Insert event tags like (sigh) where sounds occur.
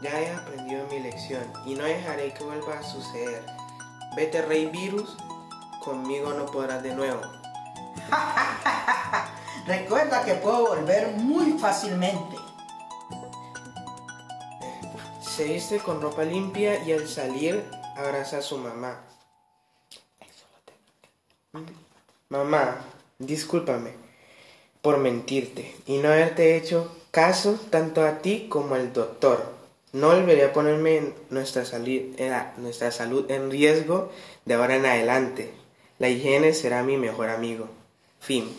Ya he aprendido mi lección y no dejaré que vuelva a suceder. Vete, Rey Virus, conmigo no podrás de nuevo. (laughs) Recuerda que puedo volver muy fácilmente. Se viste con ropa limpia y al salir abraza a su mamá. Mamá, discúlpame por mentirte y no haberte hecho caso tanto a ti como al doctor. No volveré a ponerme nuestra, salud, nuestra salud en riesgo de ahora en adelante. La higiene será mi mejor amigo. Fin.